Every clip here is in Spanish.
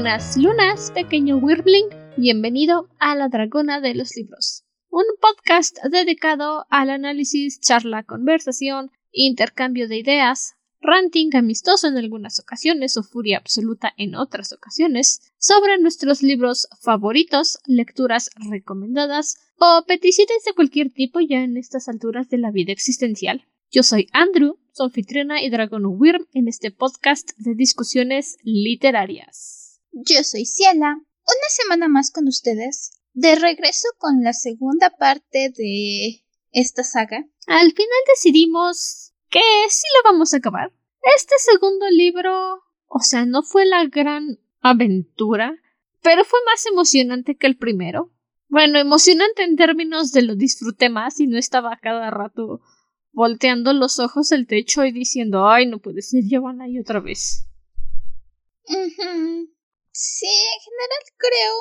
buenas lunas, pequeño Wirbling. Bienvenido a La Dragona de los Libros, un podcast dedicado al análisis, charla, conversación, intercambio de ideas, ranting amistoso en algunas ocasiones o furia absoluta en otras ocasiones, sobre nuestros libros favoritos, lecturas recomendadas o peticiones de cualquier tipo ya en estas alturas de la vida existencial. Yo soy Andrew, su y Dragon Wyrm en este podcast de discusiones literarias. Yo soy Ciela, una semana más con ustedes, de regreso con la segunda parte de esta saga. Al final decidimos que sí lo vamos a acabar. Este segundo libro, o sea, no fue la gran aventura, pero fue más emocionante que el primero. Bueno, emocionante en términos de lo disfruté más y no estaba cada rato volteando los ojos al techo y diciendo, ay, no puede ser, ya van ahí otra vez. Sí, en general creo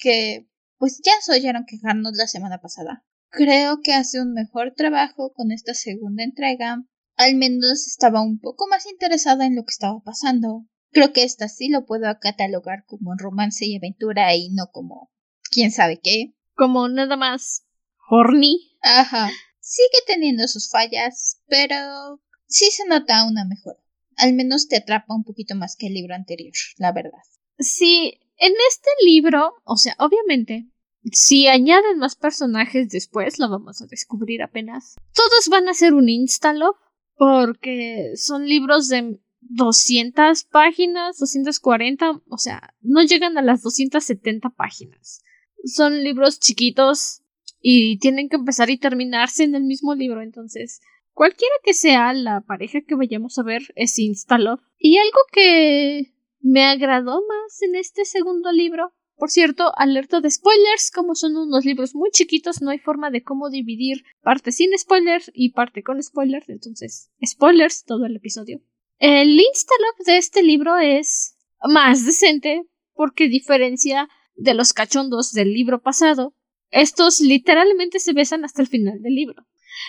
que pues ya se oyeron quejarnos la semana pasada. Creo que hace un mejor trabajo con esta segunda entrega. Al menos estaba un poco más interesada en lo que estaba pasando. Creo que esta sí lo puedo catalogar como romance y aventura y no como quién sabe qué. Como nada más horny. Ajá. Sigue teniendo sus fallas, pero sí se nota una mejora. Al menos te atrapa un poquito más que el libro anterior, la verdad. Sí, en este libro, o sea, obviamente, si añaden más personajes después, lo vamos a descubrir apenas. Todos van a ser un instalog, porque son libros de 200 páginas, 240, o sea, no llegan a las 270 páginas. Son libros chiquitos y tienen que empezar y terminarse en el mismo libro, entonces cualquiera que sea la pareja que vayamos a ver es Instalove. Y algo que me agradó más en este segundo libro. Por cierto, alerta de spoilers, como son unos libros muy chiquitos, no hay forma de cómo dividir parte sin spoilers y parte con spoilers, entonces, spoilers todo el episodio. El instalog de este libro es más decente porque diferencia de los cachondos del libro pasado, estos literalmente se besan hasta el final del libro.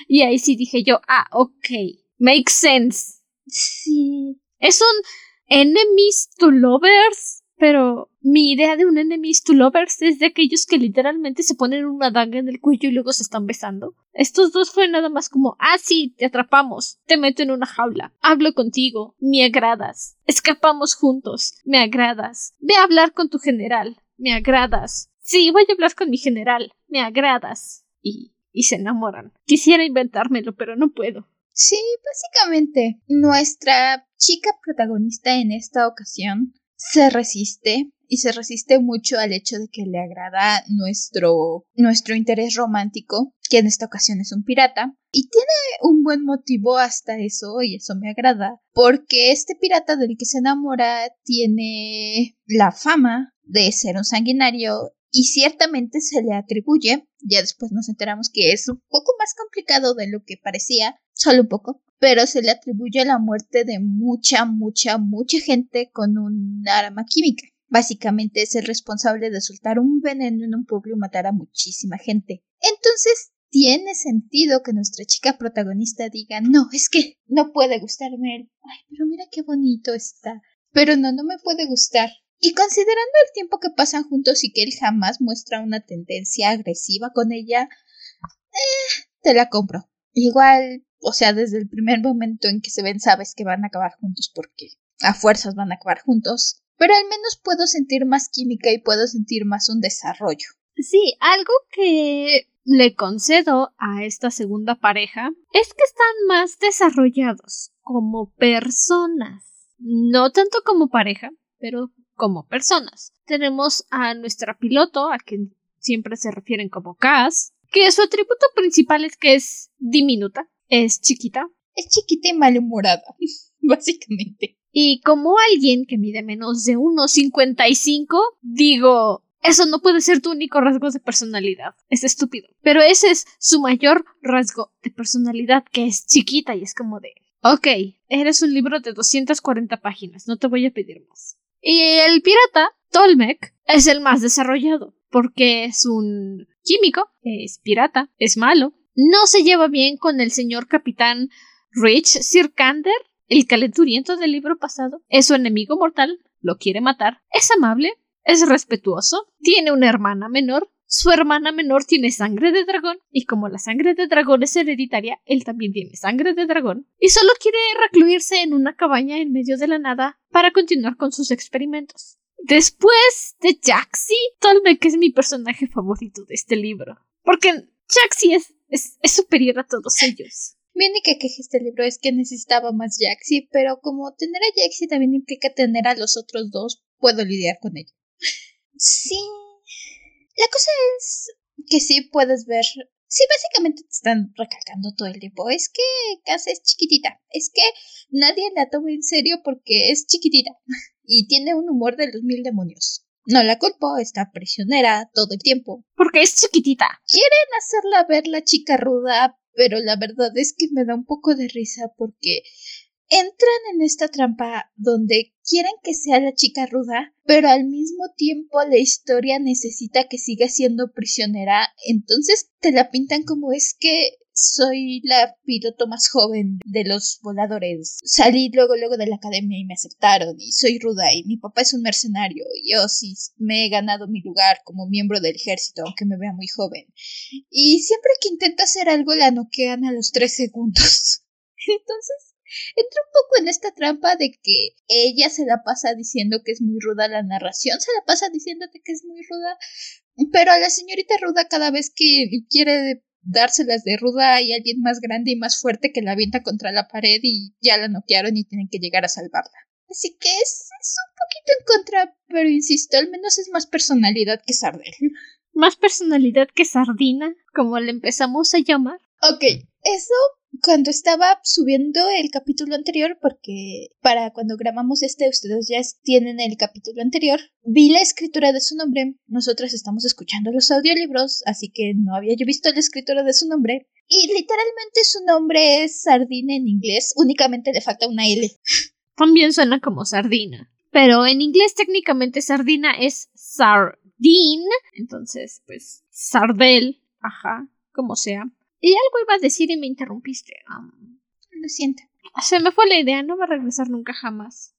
Y ahí sí dije yo, ah, ok, makes sense. Sí. Es un enemies to lovers, pero mi idea de un enemies to lovers es de aquellos que literalmente se ponen una daga en el cuello y luego se están besando. Estos dos fue nada más como, ah, sí, te atrapamos, te meto en una jaula, hablo contigo, me agradas, escapamos juntos, me agradas, ve a hablar con tu general, me agradas. Sí, voy a hablar con mi general, me agradas. Y, y se enamoran. Quisiera inventármelo, pero no puedo. Sí, básicamente, nuestra chica protagonista en esta ocasión se resiste y se resiste mucho al hecho de que le agrada nuestro nuestro interés romántico, que en esta ocasión es un pirata, y tiene un buen motivo hasta eso y eso me agrada, porque este pirata del que se enamora tiene la fama de ser un sanguinario y ciertamente se le atribuye, ya después nos enteramos que es un poco más complicado de lo que parecía, solo un poco, pero se le atribuye la muerte de mucha, mucha, mucha gente con un arma química. Básicamente es el responsable de soltar un veneno en un pueblo y matar a muchísima gente. Entonces, tiene sentido que nuestra chica protagonista diga, no, es que no puede gustarme él. Ay, pero mira qué bonito está. Pero no, no me puede gustar. Y considerando el tiempo que pasan juntos y que él jamás muestra una tendencia agresiva con ella, eh, te la compro. Igual, o sea, desde el primer momento en que se ven sabes que van a acabar juntos porque a fuerzas van a acabar juntos. Pero al menos puedo sentir más química y puedo sentir más un desarrollo. Sí, algo que le concedo a esta segunda pareja es que están más desarrollados como personas. No tanto como pareja, pero como personas. Tenemos a nuestra piloto, a quien siempre se refieren como Cass, que su atributo principal es que es diminuta, es chiquita. Es chiquita y malhumorada, básicamente. Y como alguien que mide menos de 1,55, digo, eso no puede ser tu único rasgo de personalidad. Es estúpido. Pero ese es su mayor rasgo de personalidad, que es chiquita y es como de... Ok, eres un libro de 240 páginas, no te voy a pedir más. Y el pirata, Tolmec, es el más desarrollado, porque es un químico, es pirata, es malo, no se lleva bien con el señor capitán Rich Sirkander, el calenturiento del libro pasado, es su enemigo mortal, lo quiere matar, es amable, es respetuoso, tiene una hermana menor, su hermana menor tiene sangre de dragón, y como la sangre de dragón es hereditaria, él también tiene sangre de dragón, y solo quiere recluirse en una cabaña en medio de la nada para continuar con sus experimentos. Después de Jaxi, Tolmek es mi personaje favorito de este libro, porque Jaxi es, es, es superior a todos ellos. Mi única queja este libro es que necesitaba más Jaxi, pero como tener a Jaxi también implica tener a los otros dos, puedo lidiar con ello. Sí, la cosa es que sí puedes ver. Sí, básicamente te están recalcando todo el tiempo. Es que Casa es chiquitita. Es que nadie la toma en serio porque es chiquitita. Y tiene un humor de los mil demonios. No la culpo, está prisionera todo el tiempo. Porque es chiquitita. Quieren hacerla ver la chica ruda, pero la verdad es que me da un poco de risa porque entran en esta trampa donde quieren que sea la chica ruda, pero al mismo tiempo la historia necesita que siga siendo prisionera, entonces te la pintan como es que soy la piloto más joven de los voladores. Salí luego luego de la academia y me aceptaron y soy ruda y mi papá es un mercenario y yo sí me he ganado mi lugar como miembro del ejército aunque me vea muy joven. Y siempre que intento hacer algo la noquean a los tres segundos. Entonces entra un poco en esta trampa de que ella se la pasa diciendo que es muy ruda la narración, se la pasa diciéndote que es muy ruda, pero a la señorita ruda cada vez que quiere dárselas de ruda hay alguien más grande y más fuerte que la avienta contra la pared y ya la noquearon y tienen que llegar a salvarla. Así que es, es un poquito en contra, pero insisto, al menos es más personalidad que Sardel. Más personalidad que Sardina, como le empezamos a llamar. Ok, eso cuando estaba subiendo el capítulo anterior, porque para cuando grabamos este ustedes ya tienen el capítulo anterior, vi la escritura de su nombre. Nosotras estamos escuchando los audiolibros, así que no había yo visto la escritura de su nombre. Y literalmente su nombre es Sardina en inglés, únicamente le falta una L. También suena como sardina. Pero en inglés técnicamente sardina es sardine. Entonces, pues, sardel, ajá, como sea. Y algo iba a decir y me interrumpiste. Lo siento. Se me fue la idea, no va a regresar nunca jamás.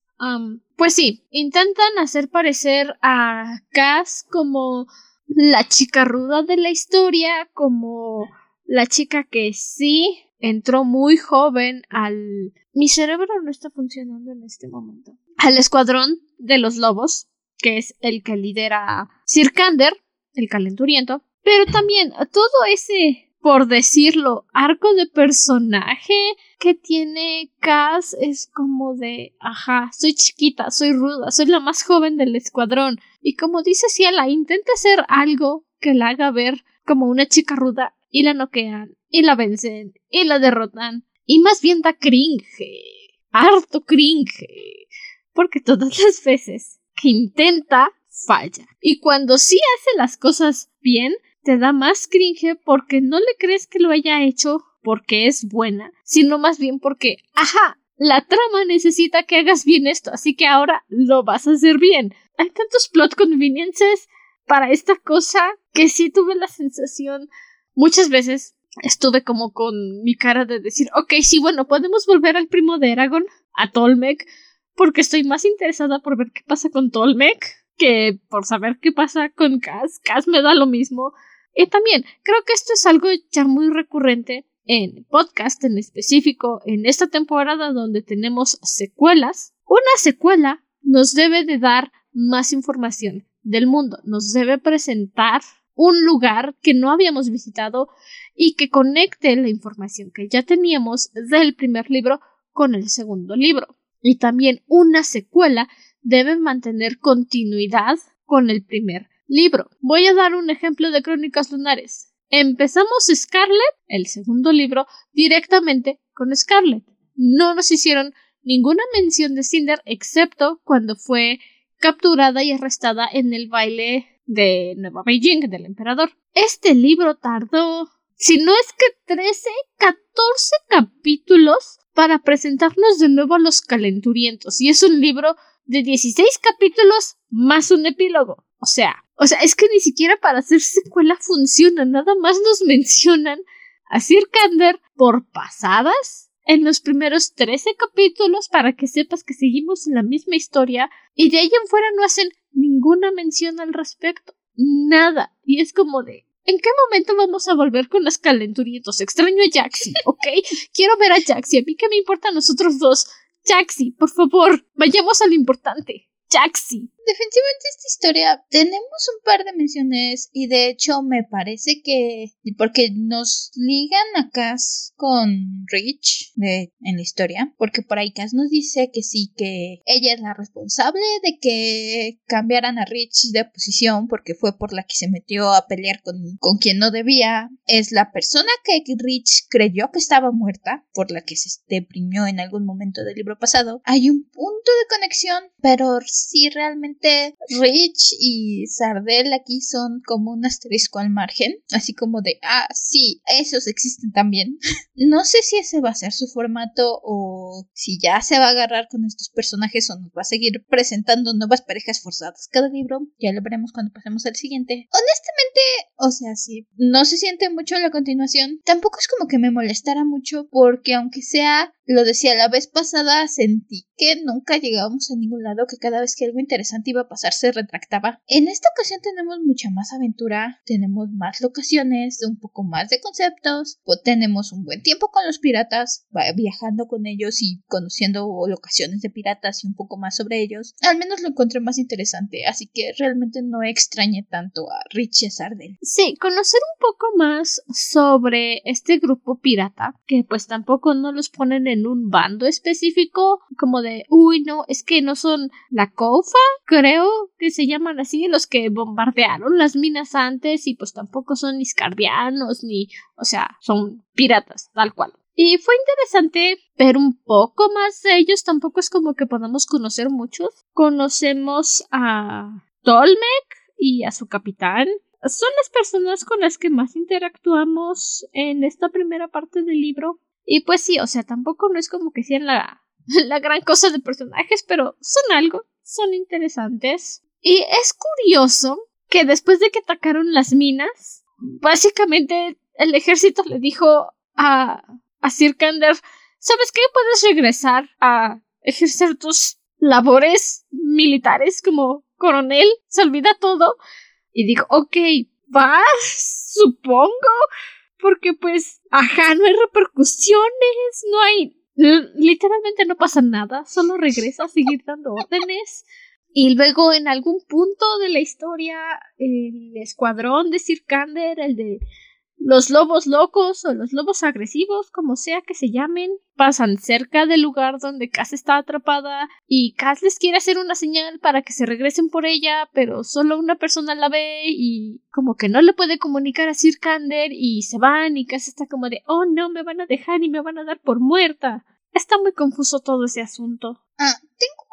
pues sí, intentan hacer parecer a Cass como la chica ruda de la historia, como la chica que sí entró muy joven al... Mi cerebro no está funcionando en este momento. Al escuadrón de los lobos, que es el que lidera Sir Kander, el calenturiento, pero también todo ese por decirlo, arco de personaje que tiene Cass es como de, ajá, soy chiquita, soy ruda, soy la más joven del escuadrón. Y como dice Ciela, intenta hacer algo que la haga ver como una chica ruda y la noquean, y la vencen, y la derrotan. Y más bien da cringe, harto cringe, porque todas las veces que intenta, falla. Y cuando sí hace las cosas bien, te da más cringe porque no le crees que lo haya hecho porque es buena, sino más bien porque, ajá, la trama necesita que hagas bien esto, así que ahora lo vas a hacer bien. Hay tantos plot conveniences para esta cosa que sí tuve la sensación muchas veces estuve como con mi cara de decir, ok, sí, bueno, podemos volver al primo de Eragon, a Tolmec, porque estoy más interesada por ver qué pasa con Tolmec que por saber qué pasa con Cass. Cass me da lo mismo. Y también creo que esto es algo ya muy recurrente en podcast en específico en esta temporada donde tenemos secuelas. Una secuela nos debe de dar más información del mundo, nos debe presentar un lugar que no habíamos visitado y que conecte la información que ya teníamos del primer libro con el segundo libro. Y también una secuela debe mantener continuidad con el primer libro. Voy a dar un ejemplo de Crónicas Lunares. Empezamos Scarlet, el segundo libro, directamente con Scarlet. No nos hicieron ninguna mención de Cinder excepto cuando fue capturada y arrestada en el baile de Nueva Beijing del emperador. Este libro tardó, si no es que 13, 14 capítulos para presentarnos de nuevo a los calenturientos. Y es un libro de 16 capítulos más un epílogo. O sea, o sea, es que ni siquiera para hacer secuela funciona, nada más nos mencionan a Sir Kander por pasadas en los primeros 13 capítulos para que sepas que seguimos en la misma historia y de ahí en fuera no hacen ninguna mención al respecto. Nada. Y es como de, ¿En qué momento vamos a volver con los calenturientos? Extraño a Jaxi, ¿ok? Quiero ver a Jaxi. A mí qué me importa a nosotros dos. Jaxi, por favor, vayamos a lo importante. Jaxi. Definitivamente esta historia tenemos un par de menciones y de hecho me parece que porque nos ligan a Cass con Rich en la historia porque por ahí Cass nos dice que sí que ella es la responsable de que cambiaran a Rich de posición porque fue por la que se metió a pelear con, con quien no debía es la persona que Rich creyó que estaba muerta por la que se deprimió en algún momento del libro pasado hay un punto de conexión pero sí realmente Rich y Sardel aquí son como un asterisco al margen, así como de, ah, sí, esos existen también. no sé si ese va a ser su formato o si ya se va a agarrar con estos personajes o nos va a seguir presentando nuevas parejas forzadas cada libro. Ya lo veremos cuando pasemos al siguiente. Honestamente, o sea, sí, no se siente mucho la continuación. Tampoco es como que me molestara mucho porque aunque sea lo decía la vez pasada, sentí que nunca llegábamos a ningún lado, que cada vez que algo interesante iba a pasar se retractaba. En esta ocasión tenemos mucha más aventura, tenemos más locaciones, un poco más de conceptos, tenemos un buen tiempo con los piratas, viajando con ellos y conociendo locaciones de piratas y un poco más sobre ellos. Al menos lo encontré más interesante, así que realmente no extrañé tanto a Richie Sardel. Sí, conocer un poco más sobre este grupo pirata, que pues tampoco no los ponen en un bando específico, como de, uy, no, es que no son la COFA, creo que se llaman así, los que bombardearon las minas antes y pues tampoco son ni scarbianos ni, o sea, son piratas, tal cual. Y fue interesante ver un poco más de ellos, tampoco es como que podamos conocer muchos. Conocemos a Tolmec y a su capitán, son las personas con las que más interactuamos en esta primera parte del libro. Y pues sí, o sea, tampoco no es como que sean la, la gran cosa de personajes, pero son algo, son interesantes. Y es curioso que después de que atacaron las minas, básicamente el ejército le dijo a, a Sir Kander, ¿sabes qué? Puedes regresar a ejercer tus labores militares como coronel, se olvida todo. Y dijo, ok, va, supongo porque pues, ajá, no hay repercusiones, no hay... Literalmente no pasa nada, solo regresa a seguir dando órdenes. Y luego en algún punto de la historia, el escuadrón de Sir Kander, el de los lobos locos o los lobos agresivos, como sea que se llamen, pasan cerca del lugar donde Cass está atrapada y Cass les quiere hacer una señal para que se regresen por ella, pero solo una persona la ve y como que no le puede comunicar a Sir Kander y se van y Cass está como de oh no, me van a dejar y me van a dar por muerta. Está muy confuso todo ese asunto. Ah, tengo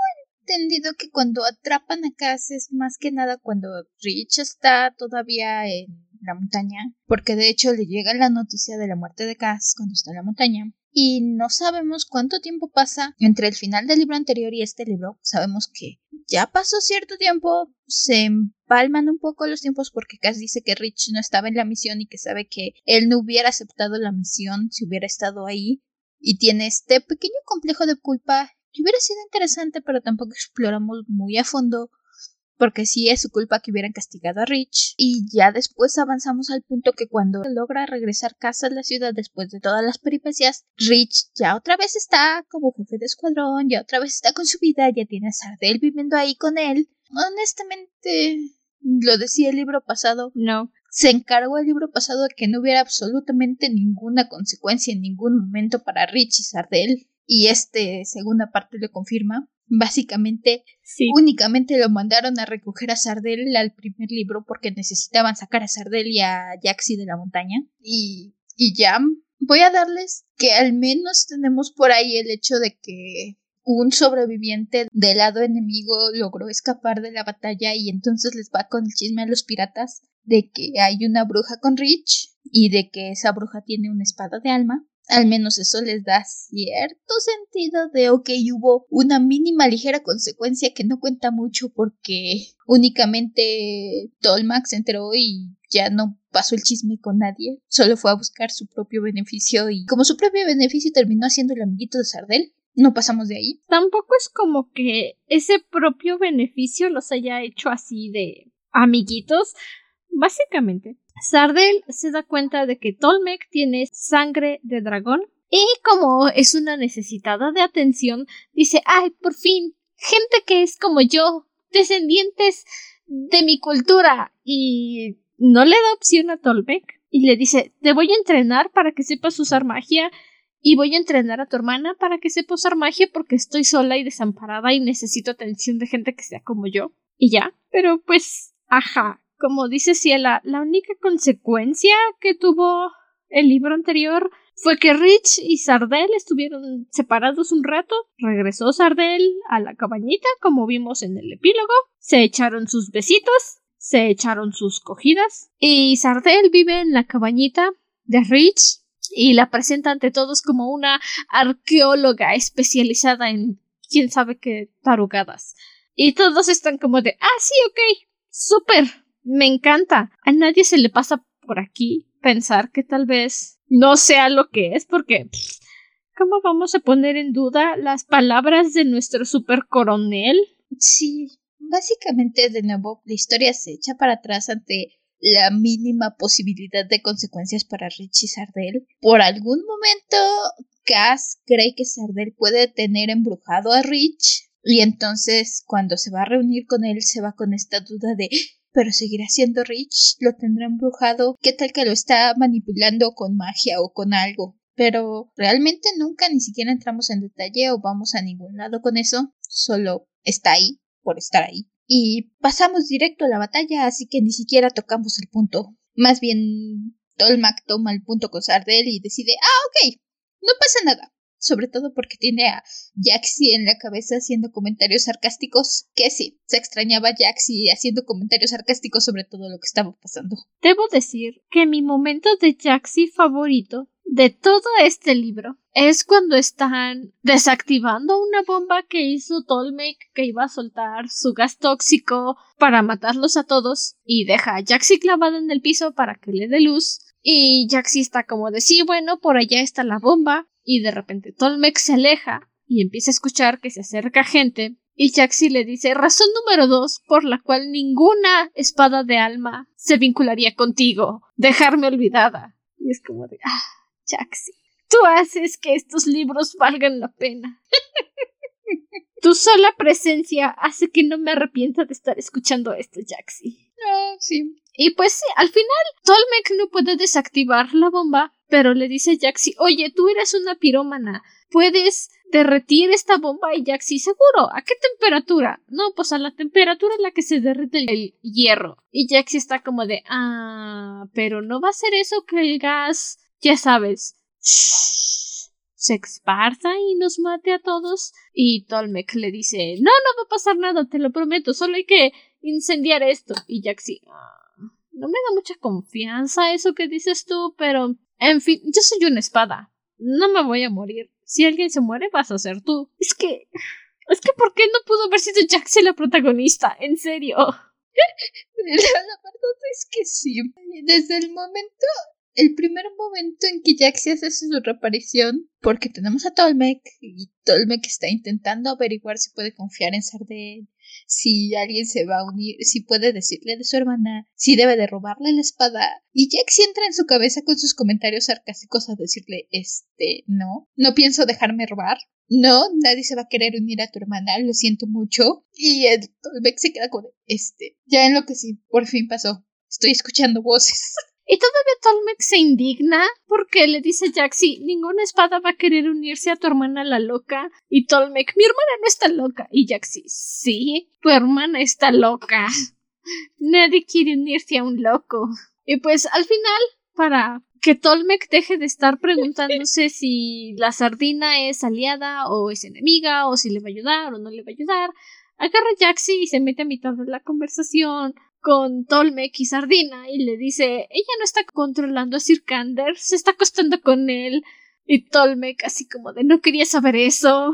entendido que cuando atrapan a Cass es más que nada cuando Rich está todavía en la montaña, porque de hecho le llega la noticia de la muerte de Cass cuando está en la montaña. Y no sabemos cuánto tiempo pasa entre el final del libro anterior y este libro. Sabemos que ya pasó cierto tiempo, se empalman un poco los tiempos porque Cass dice que Rich no estaba en la misión y que sabe que él no hubiera aceptado la misión si hubiera estado ahí. Y tiene este pequeño complejo de culpa que hubiera sido interesante, pero tampoco exploramos muy a fondo porque sí es su culpa que hubieran castigado a Rich. Y ya después avanzamos al punto que cuando logra regresar casa a la ciudad después de todas las peripecias, Rich ya otra vez está como jefe de escuadrón, ya otra vez está con su vida, ya tiene a Sardel viviendo ahí con él. Honestamente, lo decía el libro pasado. No. Se encargó el libro pasado de que no hubiera absolutamente ninguna consecuencia en ningún momento para Rich y Sardel. Y este segunda parte lo confirma. Básicamente, únicamente lo mandaron a recoger a Sardel al primer libro porque necesitaban sacar a Sardel y a Jaxi de la montaña. Y, y ya, voy a darles que al menos tenemos por ahí el hecho de que un sobreviviente del lado enemigo logró escapar de la batalla y entonces les va con el chisme a los piratas de que hay una bruja con Rich y de que esa bruja tiene una espada de alma al menos eso les da cierto sentido de, ok, hubo una mínima ligera consecuencia que no cuenta mucho porque únicamente Tolmax se enteró y ya no pasó el chisme con nadie, solo fue a buscar su propio beneficio y como su propio beneficio terminó siendo el amiguito de Sardel, no pasamos de ahí. Tampoco es como que ese propio beneficio los haya hecho así de amiguitos. Básicamente, Sardel se da cuenta de que Tolmec tiene sangre de dragón y como es una necesitada de atención, dice, ay, por fin, gente que es como yo, descendientes de mi cultura. Y no le da opción a Tolmec y le dice, te voy a entrenar para que sepas usar magia y voy a entrenar a tu hermana para que sepa usar magia porque estoy sola y desamparada y necesito atención de gente que sea como yo. Y ya. Pero pues, ajá. Como dice Ciela, la única consecuencia que tuvo el libro anterior fue que Rich y Sardel estuvieron separados un rato. Regresó Sardel a la cabañita, como vimos en el epílogo. Se echaron sus besitos, se echaron sus cogidas. Y Sardel vive en la cabañita de Rich y la presenta ante todos como una arqueóloga especializada en quién sabe qué tarugadas. Y todos están como de, ah, sí, ok, súper, me encanta. A nadie se le pasa por aquí pensar que tal vez no sea lo que es, porque ¿cómo vamos a poner en duda las palabras de nuestro super coronel? Sí, básicamente de nuevo la historia se echa para atrás ante la mínima posibilidad de consecuencias para Rich y Sardel. Por algún momento, Cass cree que Sardel puede tener embrujado a Rich y entonces cuando se va a reunir con él se va con esta duda de pero seguirá siendo Rich, lo tendrá embrujado, qué tal que lo está manipulando con magia o con algo. Pero realmente nunca ni siquiera entramos en detalle o vamos a ningún lado con eso, solo está ahí por estar ahí y pasamos directo a la batalla, así que ni siquiera tocamos el punto. Más bien, Tolmac toma el punto con Sardel y decide, ah, ok, no pasa nada. Sobre todo porque tiene a Jaxi en la cabeza haciendo comentarios sarcásticos. Que sí, se extrañaba a Jaxi haciendo comentarios sarcásticos sobre todo lo que estaba pasando. Debo decir que mi momento de Jaxi favorito de todo este libro es cuando están desactivando una bomba que hizo Tolmec que iba a soltar su gas tóxico para matarlos a todos y deja a Jaxi clavado en el piso para que le dé luz y Jaxi está como de sí, bueno, por allá está la bomba y de repente Tolmec se aleja y empieza a escuchar que se acerca gente y Jaxi le dice razón número dos por la cual ninguna espada de alma se vincularía contigo, dejarme olvidada. Y es como de ah Jaxi. Tú haces que estos libros valgan la pena. tu sola presencia hace que no me arrepienta de estar escuchando esto, Jaxi. Ah, sí. Y pues sí, al final, Tolmec no puede desactivar la bomba, pero le dice a Jaxi, oye, tú eres una pirómana, puedes derretir esta bomba y Jaxi, seguro, ¿a qué temperatura? No, pues a la temperatura en la que se derrite el hierro. Y Jaxi está como de, ah, pero no va a ser eso que el gas ya sabes, se esparza y nos mate a todos. Y Tolmec le dice, no, no va a pasar nada, te lo prometo, solo hay que incendiar esto. Y Jaxi, ah, no me da mucha confianza eso que dices tú, pero, en fin, yo soy una espada, no me voy a morir. Si alguien se muere, vas a ser tú. Es que... Es que ¿por qué no pudo haber sido Jaxi la protagonista? En serio. la verdad es que sí. Desde el momento el primer momento en que Jaxi hace su reaparición, porque tenemos a Tolmec y Tolmec está intentando averiguar si puede confiar en Sardel, si alguien se va a unir, si puede decirle de su hermana, si debe de robarle la espada. Y Jaxi entra en su cabeza con sus comentarios sarcásticos a decirle, este, no, no pienso dejarme robar. No, nadie se va a querer unir a tu hermana, lo siento mucho. Y el Tolmec se queda con, este, ya en lo que sí, por fin pasó. Estoy escuchando voces. Y todavía Tolmec se indigna porque le dice Jaxi, ninguna espada va a querer unirse a tu hermana la loca. Y Tolmec, mi hermana no está loca. Y Jaxi, sí, tu hermana está loca. Nadie quiere unirse a un loco. Y pues al final, para que Tolmec deje de estar preguntándose si la sardina es aliada o es enemiga o si le va a ayudar o no le va a ayudar, agarra a Jaxi y se mete a mitad de la conversación con Tolmec y Sardina y le dice ella no está controlando a Sirkander, se está acostando con él. Y Tolmec así como de no quería saber eso.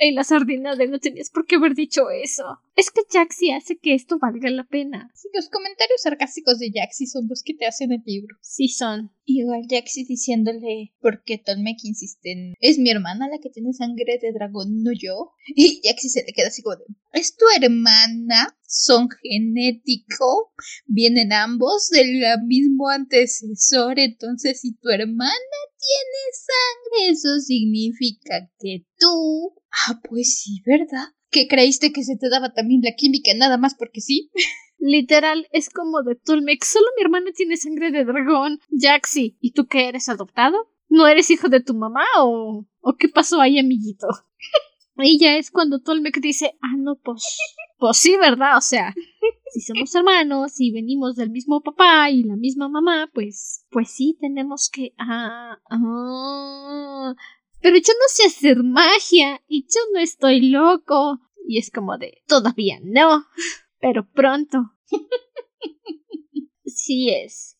Y la sardina de no tenías por qué haber dicho eso. Es que Jaxi hace que esto valga la pena. Sí, los comentarios sarcásticos de Jaxi son los que te hacen el libro. Sí son. Igual Jaxi diciéndole, porque Tolmek insiste en, es mi hermana la que tiene sangre de dragón, no yo. Y Jaxi se le queda así como de, ¿es tu hermana? ¿Son genético? ¿Vienen ambos del mismo antecesor? Entonces, si tu hermana tiene sangre, eso significa que tú... Ah, pues sí, ¿verdad? ¿Que creíste que se te daba también la química nada más porque sí? Literal, es como de Tulmek. Solo mi hermana tiene sangre de dragón. Jaxi, ¿y tú qué eres adoptado? ¿No eres hijo de tu mamá o, o qué pasó ahí, amiguito? y ya es cuando Tolmec dice, ah, no, pues, pues sí, ¿verdad? O sea, si somos hermanos y venimos del mismo papá y la misma mamá, pues, pues sí, tenemos que, ah, ah, pero yo no sé hacer magia y yo no estoy loco. Y es como de, todavía no, pero pronto. sí es.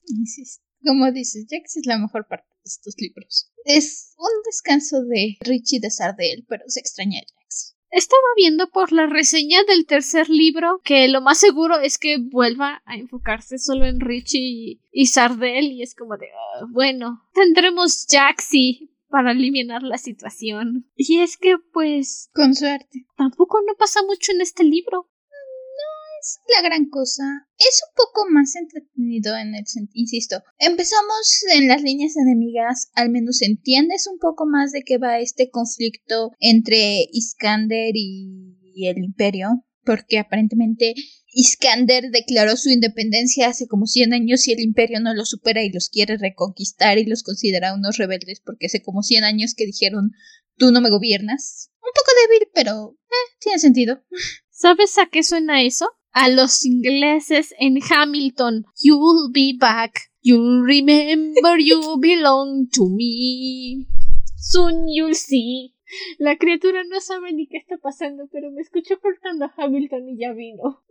Como dices, Jax es la mejor parte de estos libros. Es un descanso de Richie de Sardel, pero se extraña a Jax. Estaba viendo por la reseña del tercer libro que lo más seguro es que vuelva a enfocarse solo en Richie y, Sardel y es como de, ah, bueno, tendremos Jaxi, para eliminar la situación. Y es que, pues... Con suerte. Tampoco no pasa mucho en este libro. No es la gran cosa. Es un poco más entretenido en el sentido, insisto. Empezamos en las líneas enemigas, al menos entiendes un poco más de qué va este conflicto entre Iskander y el imperio, porque aparentemente Iskander declaró su independencia hace como 100 años y el imperio no lo supera y los quiere reconquistar y los considera unos rebeldes porque hace como 100 años que dijeron tú no me gobiernas. Un poco débil, pero eh, tiene sentido. ¿Sabes a qué suena eso? A los ingleses en Hamilton. You'll be back. You'll remember you belong to me. Soon you'll see. La criatura no sabe ni qué está pasando, pero me escuchó cortando a Hamilton y ya vino.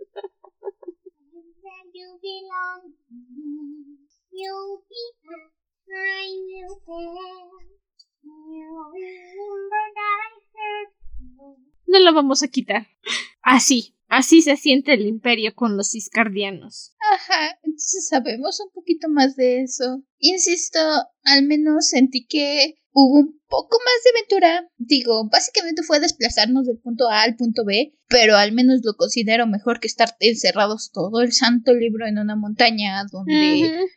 No lo vamos a quitar. Así, así se siente el imperio con los iscardianos. Ajá, entonces sabemos un poquito más de eso. Insisto, al menos sentí que hubo un poco más de aventura. Digo, básicamente fue desplazarnos del punto A al punto B, pero al menos lo considero mejor que estar encerrados todo el santo libro en una montaña donde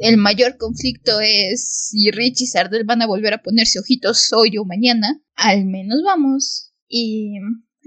el mayor conflicto es si Rich y Sardel van a volver a ponerse ojitos hoy o mañana. Al menos vamos. Y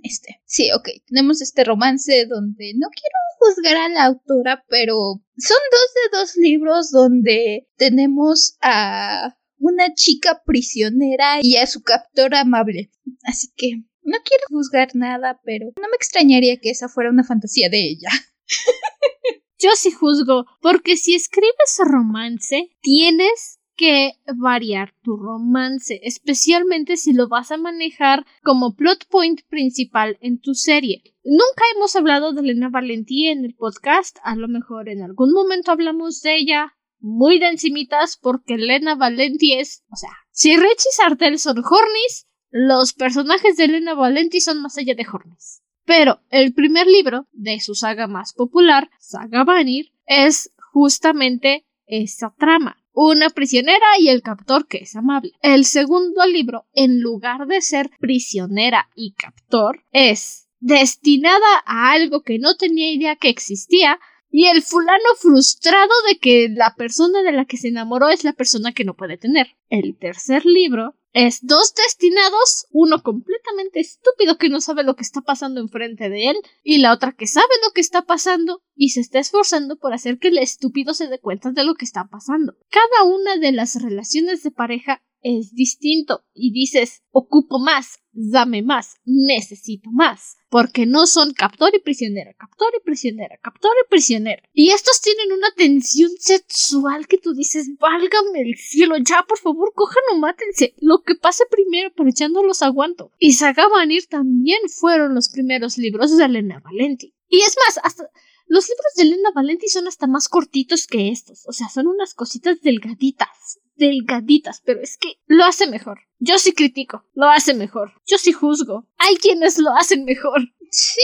este, sí, ok, tenemos este romance donde no quiero juzgar a la autora, pero son dos de dos libros donde tenemos a una chica prisionera y a su captor amable. Así que no quiero juzgar nada, pero no me extrañaría que esa fuera una fantasía de ella. Yo sí juzgo, porque si escribes romance, tienes que variar tu romance, especialmente si lo vas a manejar como plot point principal en tu serie. Nunca hemos hablado de Elena Valentí en el podcast, a lo mejor en algún momento hablamos de ella, muy de encimitas porque Elena Valenti es, o sea, si Rich y Sartel son hornies, los personajes de Elena Valenti son más allá de hornies. Pero el primer libro de su saga más popular, Saga Vanir, es justamente esa trama. Una prisionera y el captor que es amable. El segundo libro, en lugar de ser prisionera y captor, es destinada a algo que no tenía idea que existía, y el fulano frustrado de que la persona de la que se enamoró es la persona que no puede tener. El tercer libro es dos destinados, uno completamente estúpido que no sabe lo que está pasando enfrente de él, y la otra que sabe lo que está pasando y se está esforzando por hacer que el estúpido se dé cuenta de lo que está pasando. Cada una de las relaciones de pareja es distinto y dices ocupo más, dame más, necesito más, porque no son captor y prisionera, captor y prisionera, captor y prisionera. Y estos tienen una tensión sexual que tú dices, válgame el cielo, ya por favor, cojan o mátense, lo que pase primero, pero ya no los aguanto. Y Saga Vanir también fueron los primeros libros de Elena Valenti. Y es más, hasta los libros de Elena Valenti son hasta más cortitos que estos, o sea, son unas cositas delgaditas, delgaditas, pero es que lo hace mejor. Yo sí critico, lo hace mejor. Yo sí juzgo. Hay quienes lo hacen mejor. Sí,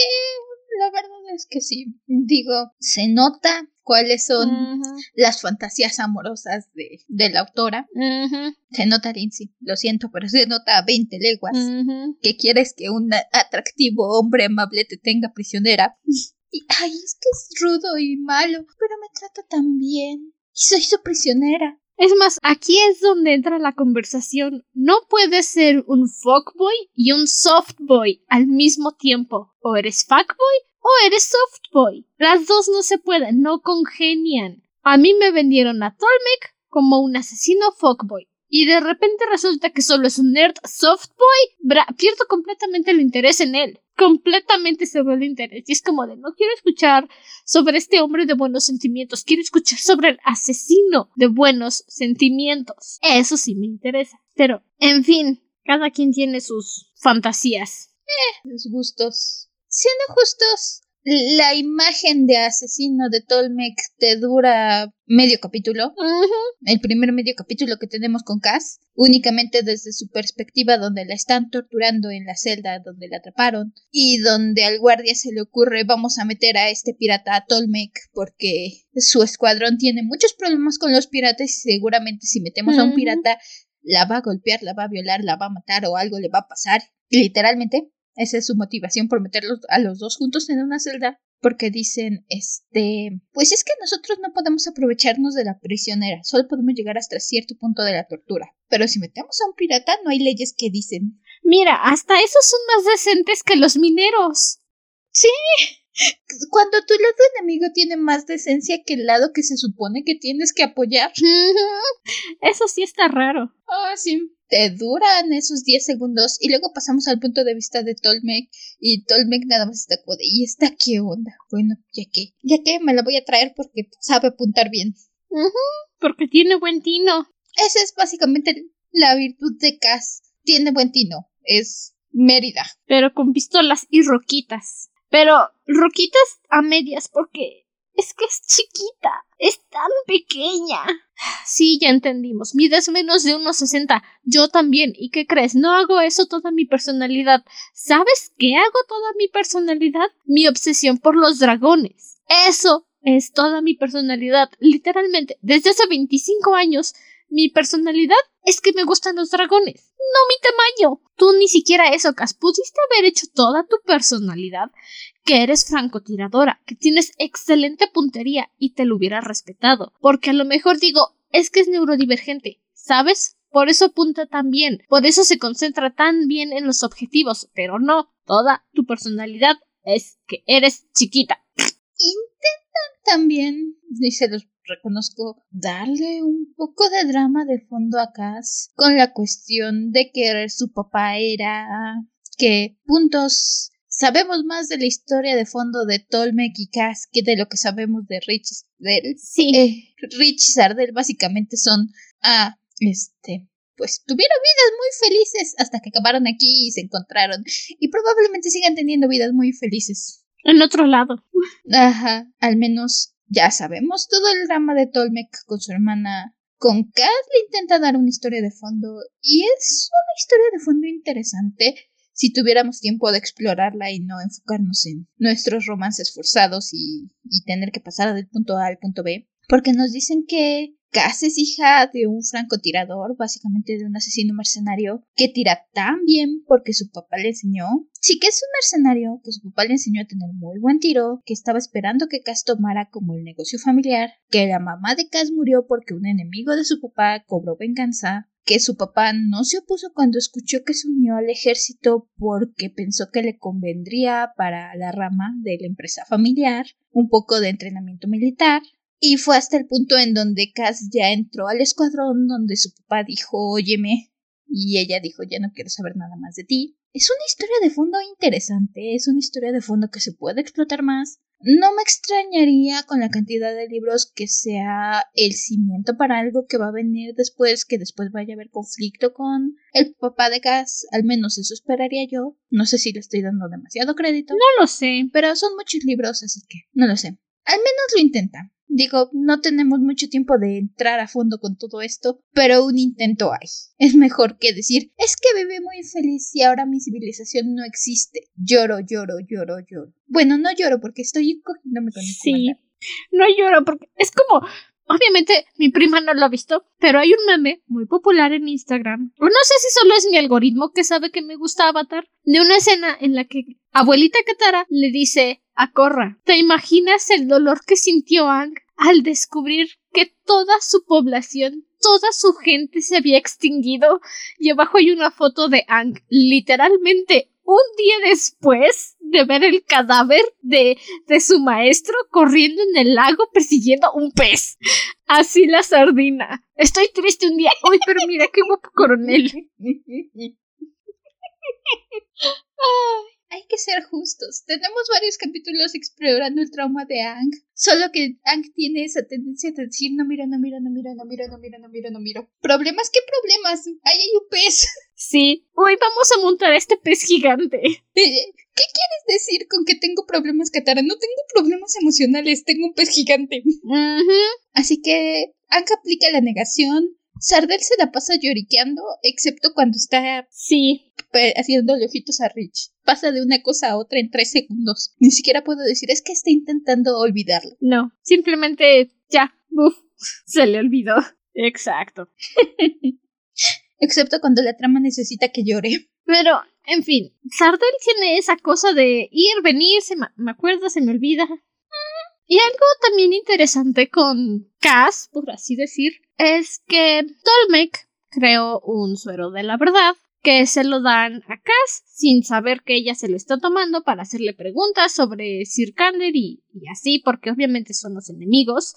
la verdad es que sí. Digo, se nota cuáles son las fantasías amorosas de, de la autora. Se nota, Lindsay, lo siento, pero se nota a 20 leguas que quieres que un atractivo hombre amable te tenga prisionera. Y, ay, es que es rudo y malo, pero me trata tan bien. Y soy su prisionera. Es más, aquí es donde entra la conversación. No puedes ser un fuckboy y un softboy al mismo tiempo. O eres fuckboy o eres softboy. Las dos no se pueden, no congenian. A mí me vendieron a Tolmec como un asesino fuckboy. Y de repente resulta que solo es un nerd softboy. Pierdo completamente el interés en él completamente se el interés. Y es como de no quiero escuchar sobre este hombre de buenos sentimientos, quiero escuchar sobre el asesino de buenos sentimientos. Eso sí me interesa. Pero, en fin, cada quien tiene sus fantasías. Eh, sus gustos. Siendo justos, la imagen de asesino de Tolmec te dura medio capítulo. El primer medio capítulo que tenemos con Cass, únicamente desde su perspectiva donde la están torturando en la celda donde la atraparon y donde al guardia se le ocurre vamos a meter a este pirata a Tolmec porque su escuadrón tiene muchos problemas con los piratas y seguramente si metemos a un pirata la va a golpear, la va a violar, la va a matar o algo le va a pasar. Literalmente, esa es su motivación por meterlos a los dos juntos en una celda. Porque dicen, este, pues es que nosotros no podemos aprovecharnos de la prisionera, solo podemos llegar hasta cierto punto de la tortura. Pero si metemos a un pirata, no hay leyes que dicen. Mira, hasta esos son más decentes que los mineros. Sí. Cuando tu lado enemigo tiene más decencia que el lado que se supone que tienes que apoyar. Eso sí está raro. Ah, sí te duran esos 10 segundos y luego pasamos al punto de vista de Tolmec y Tolmec nada más está como ¿y esta qué onda? Bueno, ya que, ya que me la voy a traer porque sabe apuntar bien. porque tiene buen tino. Esa es básicamente la virtud de Cass. Tiene buen tino. Es Mérida. Pero con pistolas y roquitas. Pero roquitas a medias porque es que es chiquita. Es tan pequeña. Sí, ya entendimos. Mides menos de unos sesenta. Yo también. ¿Y qué crees? No hago eso toda mi personalidad. ¿Sabes qué hago toda mi personalidad? Mi obsesión por los dragones. Eso es toda mi personalidad. Literalmente, desde hace 25 años, mi personalidad es que me gustan los dragones. No mi tamaño. Tú ni siquiera eso, Cas. Pudiste haber hecho toda tu personalidad que eres francotiradora, que tienes excelente puntería y te lo hubiera respetado. Porque a lo mejor digo, es que es neurodivergente, ¿sabes? Por eso apunta tan bien, por eso se concentra tan bien en los objetivos, pero no, toda tu personalidad es que eres chiquita. Intentan también, se los reconozco, darle un poco de drama de fondo a Cass con la cuestión de que su papá era que puntos sabemos más de la historia de fondo de Tolmec y Cass que de lo que sabemos de Rich Sardell. Sí. Eh, Rich y Sardell básicamente son, ah, este, pues tuvieron vidas muy felices hasta que acabaron aquí y se encontraron. Y probablemente sigan teniendo vidas muy felices. En otro lado. Ajá, al menos ya sabemos todo el drama de Tolmec con su hermana. Con Cass le intenta dar una historia de fondo y es una historia de fondo interesante si tuviéramos tiempo de explorarla y no enfocarnos en nuestros romances forzados y, y tener que pasar del punto A al punto B. Porque nos dicen que Cass es hija de un francotirador, básicamente de un asesino mercenario, que tira tan bien porque su papá le enseñó. Sí que es un mercenario, que su papá le enseñó a tener muy buen tiro, que estaba esperando que Cass tomara como el negocio familiar, que la mamá de Cass murió porque un enemigo de su papá cobró venganza, que su papá no se opuso cuando escuchó que se unió al ejército porque pensó que le convendría para la rama de la empresa familiar un poco de entrenamiento militar. Y fue hasta el punto en donde Cass ya entró al escuadrón donde su papá dijo Óyeme y ella dijo ya no quiero saber nada más de ti. Es una historia de fondo interesante, es una historia de fondo que se puede explotar más. No me extrañaría con la cantidad de libros que sea el cimiento para algo que va a venir después, que después vaya a haber conflicto con el papá de Cass, al menos eso esperaría yo. No sé si le estoy dando demasiado crédito. No lo sé. Pero son muchos libros, así que no lo sé. Al menos lo intenta. Digo, no tenemos mucho tiempo de entrar a fondo con todo esto, pero un intento hay. Es mejor que decir, es que viví muy feliz y ahora mi civilización no existe. Lloro, lloro, lloro, lloro. Bueno, no lloro porque estoy cogiéndome con el Sí, no lloro porque es como Obviamente mi prima no lo ha visto, pero hay un meme muy popular en Instagram. O no sé si solo es mi algoritmo que sabe que me gusta Avatar, de una escena en la que abuelita Katara le dice a Korra, ¿te imaginas el dolor que sintió Ang al descubrir que toda su población, toda su gente se había extinguido? Y abajo hay una foto de Ang, literalmente un día después de ver el cadáver de, de su maestro corriendo en el lago persiguiendo un pez. Así la sardina. Estoy triste un día. Uy, pero mira qué guapo coronel. hay que ser justos. Tenemos varios capítulos explorando el trauma de Ang. Solo que Ang tiene esa tendencia de decir no miro, no miro, no miro, no miro, no miro, no miro, no miro. ¿Problemas? ¿Qué problemas? Ahí hay un pez. Sí. Hoy vamos a montar a este pez gigante. ¿Qué quieres decir con que tengo problemas, Katara? No tengo problemas emocionales, tengo un pez gigante. Así que Ang aplica la negación. Sardel se la pasa lloriqueando, excepto cuando está sí. haciendo ojitos a Rich. Pasa de una cosa a otra en tres segundos. Ni siquiera puedo decir, es que está intentando olvidarlo. No, simplemente ya, uf, se le olvidó. Exacto. excepto cuando la trama necesita que llore. Pero, en fin, Sardel tiene esa cosa de ir, venir, se me acuerda, se me olvida. Y algo también interesante con Cass, por así decir, es que Tolmec creó un suero de la verdad que se lo dan a Cass sin saber que ella se lo está tomando para hacerle preguntas sobre Sir Kander y, y así, porque obviamente son los enemigos.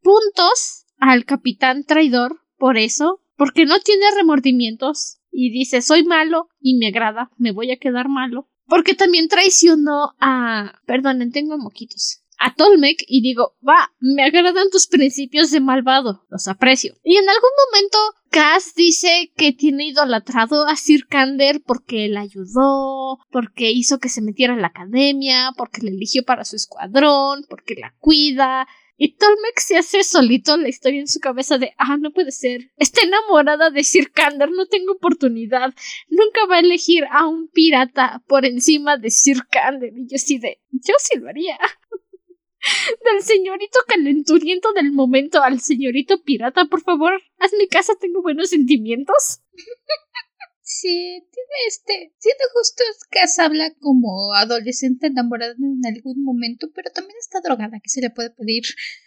Puntos al capitán traidor por eso porque no tiene remordimientos y dice soy malo y me agrada, me voy a quedar malo. Porque también traicionó a... Perdonen, tengo moquitos. A Tolmec y digo, va, me agradan tus principios de malvado, los aprecio. Y en algún momento Cass dice que tiene idolatrado a Sir Kander porque le ayudó, porque hizo que se metiera en la academia, porque le eligió para su escuadrón, porque la cuida, y Tolmec se hace solito la historia en su cabeza de, ah, no puede ser. Está enamorada de Sir Kander, no tengo oportunidad. Nunca va a elegir a un pirata por encima de Sir Kander. Y yo sí de, yo sí lo haría. del señorito calenturiento del momento al señorito pirata, por favor, haz mi casa, tengo buenos sentimientos. Sí, tiene este. Siendo justos, Cass habla como adolescente enamorada en algún momento, pero también está drogada, que se le puede pedir.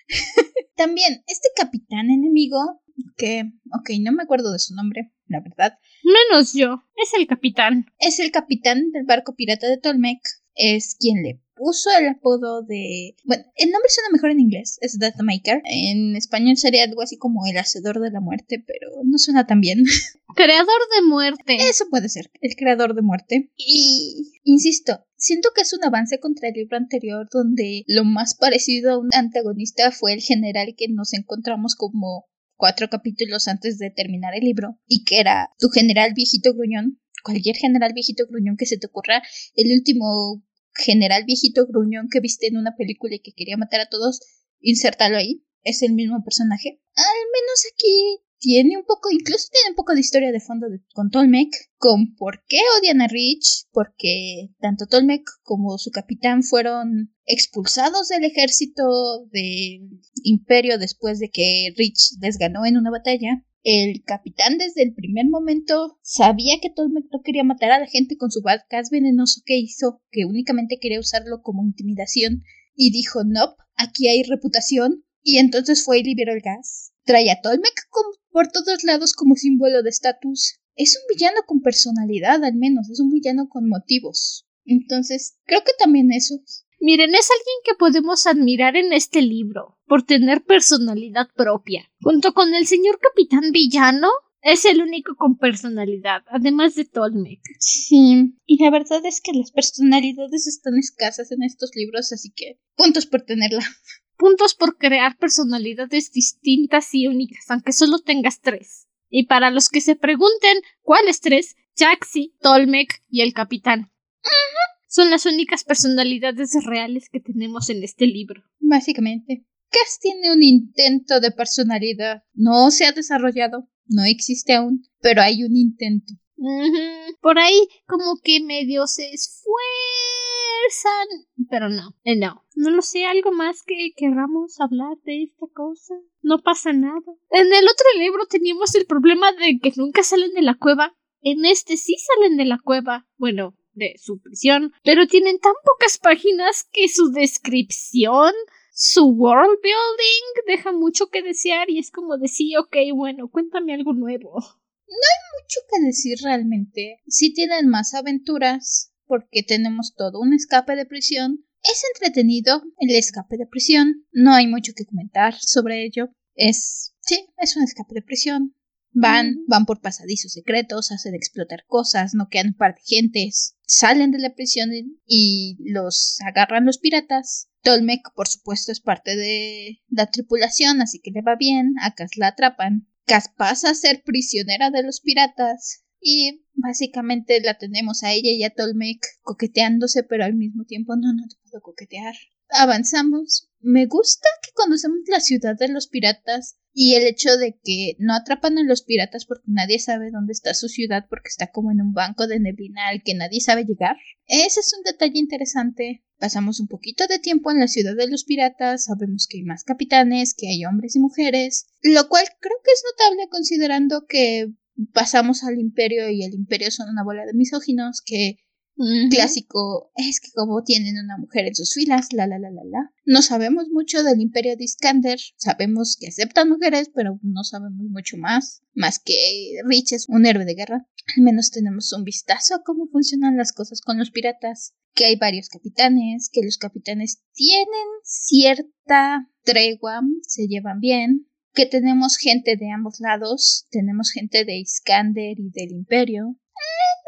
también, este capitán enemigo, que, ok, no me acuerdo de su nombre, la verdad. Menos yo, es el capitán. Es el capitán del barco pirata de Tolmec. Es quien le puso el apodo de... Bueno, el nombre suena mejor en inglés, es Deathmaker. En español sería algo así como el hacedor de la muerte, pero no suena tan bien. Creador de muerte. Eso puede ser, el creador de muerte. Y, insisto, siento que es un avance contra el libro anterior donde lo más parecido a un antagonista fue el general que nos encontramos como cuatro capítulos antes de terminar el libro y que era tu general viejito gruñón cualquier general viejito gruñón que se te ocurra, el último general viejito gruñón que viste en una película y que quería matar a todos, insértalo ahí. Es el mismo personaje. Al menos aquí tiene un poco, incluso tiene un poco de historia de fondo con Tolmec, con por qué odian a Rich, porque tanto Tolmec como su capitán fueron expulsados del ejército del imperio después de que Rich les ganó en una batalla. El capitán desde el primer momento sabía que Tolmec no quería matar a la gente con su gas venenoso que hizo, que únicamente quería usarlo como intimidación, y dijo, no, aquí hay reputación, y entonces fue y liberó el gas. Trae a Tolmec por todos lados como símbolo de estatus. Es un villano con personalidad, al menos, es un villano con motivos. Entonces, creo que también eso Miren, es alguien que podemos admirar en este libro, por tener personalidad propia. Junto con el señor capitán villano, es el único con personalidad, además de Tolmec. Sí, y la verdad es que las personalidades están escasas en estos libros, así que puntos por tenerla. Puntos por crear personalidades distintas y únicas, aunque solo tengas tres. Y para los que se pregunten cuáles tres, Jaxi, Tolmec y el capitán son las únicas personalidades reales que tenemos en este libro. Básicamente. Cass tiene un intento de personalidad. No se ha desarrollado, no existe aún, pero hay un intento. Por ahí como que medio se esfuerzan, pero no, eh, no. No lo sé, algo más que querramos hablar de esta cosa. No pasa nada. En el otro libro teníamos el problema de que nunca salen de la cueva. En este sí salen de la cueva. Bueno, de su prisión, pero tienen tan pocas páginas que su descripción, su world building deja mucho que desear y es como decir, ok, bueno, cuéntame algo nuevo. No hay mucho que decir realmente. Sí tienen más aventuras, porque tenemos todo un escape de prisión. Es entretenido el escape de prisión. No hay mucho que comentar sobre ello. Es. Sí, es un escape de prisión. Van, van por pasadizos secretos, hacen explotar cosas, no quedan un par de gentes, salen de la prisión y los agarran los piratas. Tolmec, por supuesto, es parte de la tripulación, así que le va bien. A la atrapan. Cas pasa a ser prisionera de los piratas y básicamente la tenemos a ella y a Tolmec coqueteándose, pero al mismo tiempo no, no te puedo coquetear. Avanzamos. Me gusta que conocemos la ciudad de los piratas y el hecho de que no atrapan a los piratas porque nadie sabe dónde está su ciudad porque está como en un banco de neblina al que nadie sabe llegar. Ese es un detalle interesante. Pasamos un poquito de tiempo en la ciudad de los piratas, sabemos que hay más capitanes, que hay hombres y mujeres, lo cual creo que es notable considerando que pasamos al imperio y el imperio son una bola de misóginos que clásico es que como tienen una mujer en sus filas, la la la la la. No sabemos mucho del imperio de Iskander, sabemos que aceptan mujeres, pero no sabemos mucho más, más que Rich es un héroe de guerra. Al menos tenemos un vistazo a cómo funcionan las cosas con los piratas, que hay varios capitanes, que los capitanes tienen cierta tregua, se llevan bien, que tenemos gente de ambos lados, tenemos gente de Iskander y del imperio,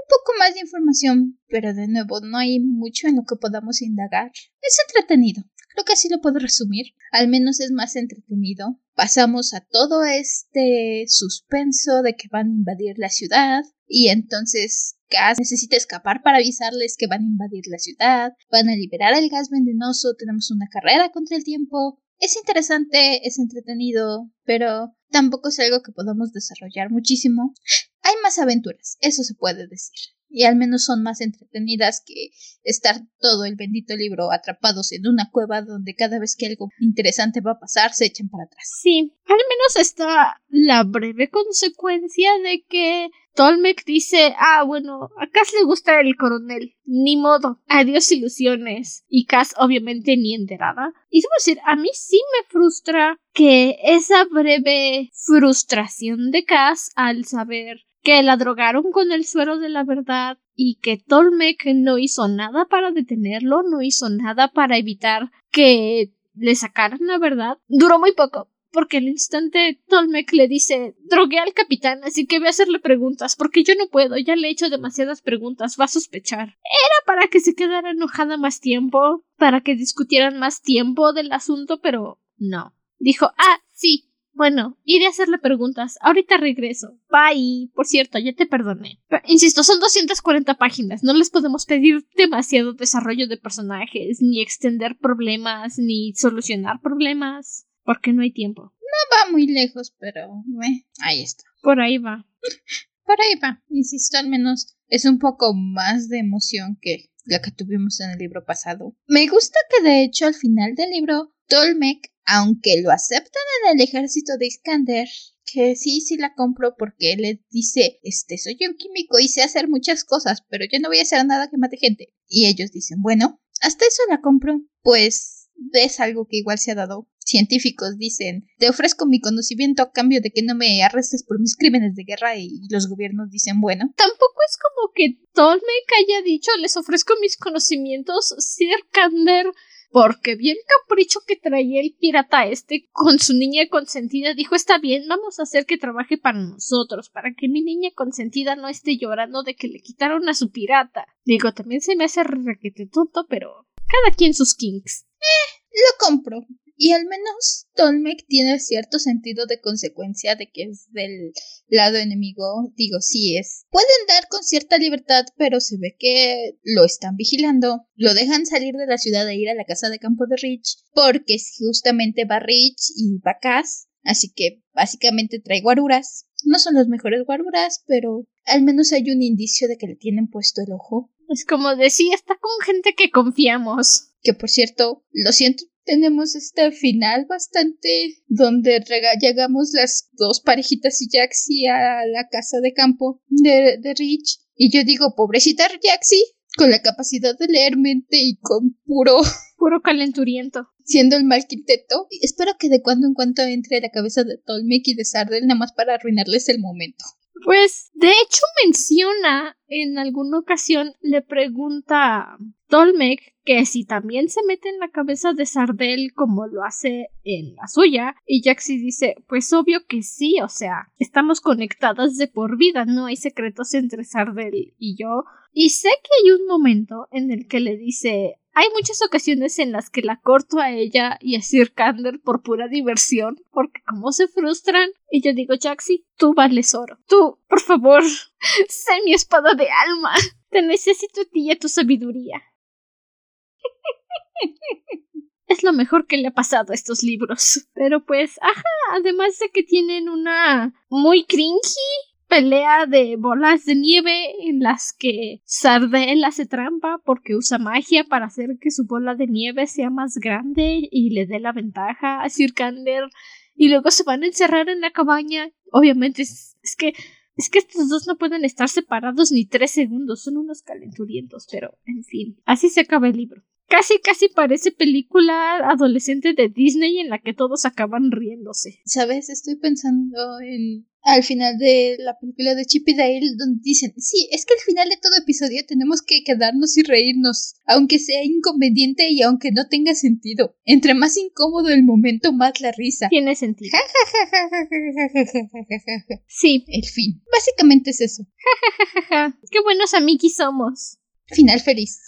poco más de información, pero de nuevo no hay mucho en lo que podamos indagar. Es entretenido. Creo que así lo puedo resumir. Al menos es más entretenido. Pasamos a todo este suspenso de que van a invadir la ciudad y entonces Gas necesita escapar para avisarles que van a invadir la ciudad, van a liberar el gas venenoso, tenemos una carrera contra el tiempo. Es interesante, es entretenido, pero tampoco es algo que podamos desarrollar muchísimo. Hay más aventuras, eso se puede decir. Y al menos son más entretenidas que estar todo el bendito libro atrapados en una cueva donde cada vez que algo interesante va a pasar se echan para atrás. Sí, al menos está la breve consecuencia de que Tolmec dice, ah, bueno, a Cass le gusta el coronel, ni modo, adiós ilusiones. Y Cass obviamente ni enterada. Y debo decir, a mí sí me frustra que esa breve frustración de Cass al saber que la drogaron con el suero de la verdad y que Tolmec no hizo nada para detenerlo, no hizo nada para evitar que le sacaran la verdad. Duró muy poco, porque al instante Tolmec le dice drogué al capitán, así que voy a hacerle preguntas, porque yo no puedo, ya le he hecho demasiadas preguntas, va a sospechar. Era para que se quedara enojada más tiempo, para que discutieran más tiempo del asunto, pero no. Dijo, ah, sí, bueno, iré a hacerle preguntas. Ahorita regreso. Bye. Por cierto, ya te perdoné. insisto, son 240 páginas. No les podemos pedir demasiado desarrollo de personajes, ni extender problemas, ni solucionar problemas, porque no hay tiempo. No va muy lejos, pero ahí está. Por ahí va. Por ahí va. Insisto, al menos es un poco más de emoción que la que tuvimos en el libro pasado. Me gusta que de hecho al final del libro Tolmec aunque lo aceptan en el ejército de Iskander, que sí, sí la compro porque le dice, este, soy un químico y sé hacer muchas cosas, pero yo no voy a hacer nada que mate gente. Y ellos dicen, bueno, hasta eso la compro, pues es algo que igual se ha dado. Científicos dicen, te ofrezco mi conocimiento a cambio de que no me arrestes por mis crímenes de guerra y los gobiernos dicen, bueno. Tampoco es como que Tolmec haya dicho, les ofrezco mis conocimientos, Sir Kander porque vi el capricho que traía el pirata este con su niña consentida. Dijo, está bien, vamos a hacer que trabaje para nosotros, para que mi niña consentida no esté llorando de que le quitaron a su pirata. Digo, también se me hace requete tonto, pero cada quien sus kinks. Eh, lo compro. Y al menos Tolmec tiene cierto sentido de consecuencia de que es del lado enemigo. Digo, sí es. Pueden dar con cierta libertad, pero se ve que lo están vigilando. Lo dejan salir de la ciudad e ir a la casa de campo de Rich, porque justamente va Rich y va Cass. Así que básicamente trae guaruras. No son los mejores guaruras, pero al menos hay un indicio de que le tienen puesto el ojo. Es como decía, está con gente que confiamos. Que por cierto, lo siento, tenemos este final bastante donde llegamos las dos parejitas y Jaxi a la casa de campo de, de Rich. Y yo digo, pobrecita Jaxi, con la capacidad de leer mente y con puro... Puro calenturiento. Siendo el mal quinteto. Espero que de cuando en cuando entre la cabeza de Tolmec y de Sardel nada más para arruinarles el momento. Pues, de hecho, menciona en alguna ocasión, le pregunta a Tolmec que si también se mete en la cabeza de Sardel como lo hace en la suya, y Jaxi dice, pues obvio que sí, o sea, estamos conectadas de por vida, no hay secretos entre Sardel y yo, y sé que hay un momento en el que le dice, hay muchas ocasiones en las que la corto a ella y a Sir Kander por pura diversión, porque como se frustran, y yo digo, Jaxi, tú vales oro. Tú, por favor, sé mi espada de alma. Te necesito a ti y a tu sabiduría. es lo mejor que le ha pasado a estos libros. Pero pues, ajá, además de que tienen una muy cringy pelea de bolas de nieve en las que Sardel hace trampa porque usa magia para hacer que su bola de nieve sea más grande y le dé la ventaja a Sir Kander y luego se van a encerrar en la cabaña. Obviamente es, es que es que estos dos no pueden estar separados ni tres segundos, son unos calenturientos, pero en fin, así se acaba el libro. Casi, casi parece película adolescente de Disney en la que todos acaban riéndose. Sabes, estoy pensando en al final de la película de Chip y Dale, donde dicen, sí, es que al final de todo episodio tenemos que quedarnos y reírnos, aunque sea inconveniente y aunque no tenga sentido. Entre más incómodo el momento, más la risa. Tiene sentido. sí. El fin. Básicamente es eso. Qué buenos amiguis somos. Final feliz.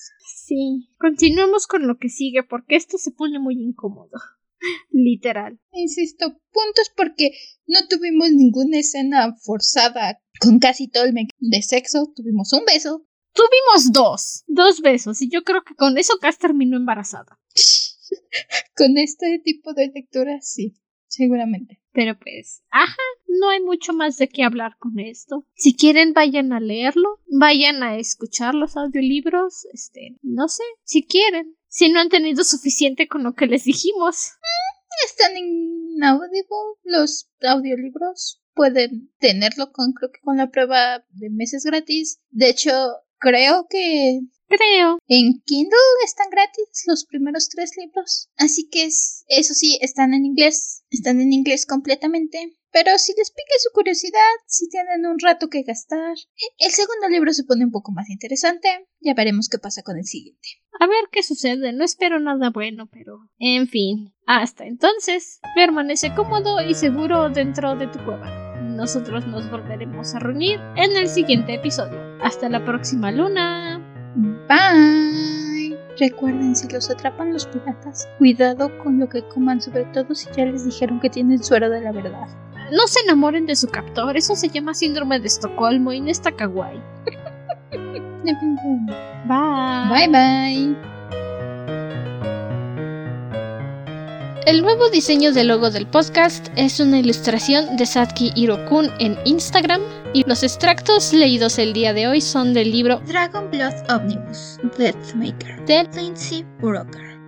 Sí. Continuemos con lo que sigue porque esto se pone muy incómodo. Literal. Insisto, puntos porque no tuvimos ninguna escena forzada con casi todo el de sexo. Tuvimos un beso. Tuvimos dos. Dos besos. Y yo creo que con eso Cass terminó embarazada. con este tipo de lectura, sí. Seguramente. Pero pues, ajá, no hay mucho más de qué hablar con esto. Si quieren, vayan a leerlo, vayan a escuchar los audiolibros, este, no sé, si quieren si no han tenido suficiente con lo que les dijimos. Mm, están en Audible los audiolibros. Pueden tenerlo con creo que con la prueba de meses gratis. De hecho, creo que Creo. En Kindle están gratis los primeros tres libros. Así que eso sí, están en inglés. Están en inglés completamente. Pero si les pique su curiosidad, si tienen un rato que gastar, el segundo libro se pone un poco más interesante. Ya veremos qué pasa con el siguiente. A ver qué sucede, no espero nada bueno, pero... En fin, hasta entonces, permanece cómodo y seguro dentro de tu cueva. Nosotros nos volveremos a reunir en el siguiente episodio. Hasta la próxima luna. Bye. Recuerden, si los atrapan los piratas, cuidado con lo que coman, sobre todo si ya les dijeron que tienen suero de la verdad. No se enamoren de su captor, eso se llama síndrome de Estocolmo y no está kawaii. bye. Bye bye. El nuevo diseño del logo del podcast es una ilustración de Satki Hirokun en Instagram y los extractos leídos el día de hoy son del libro Dragon Blood Omnibus Deathmaker de Lindsay Broker.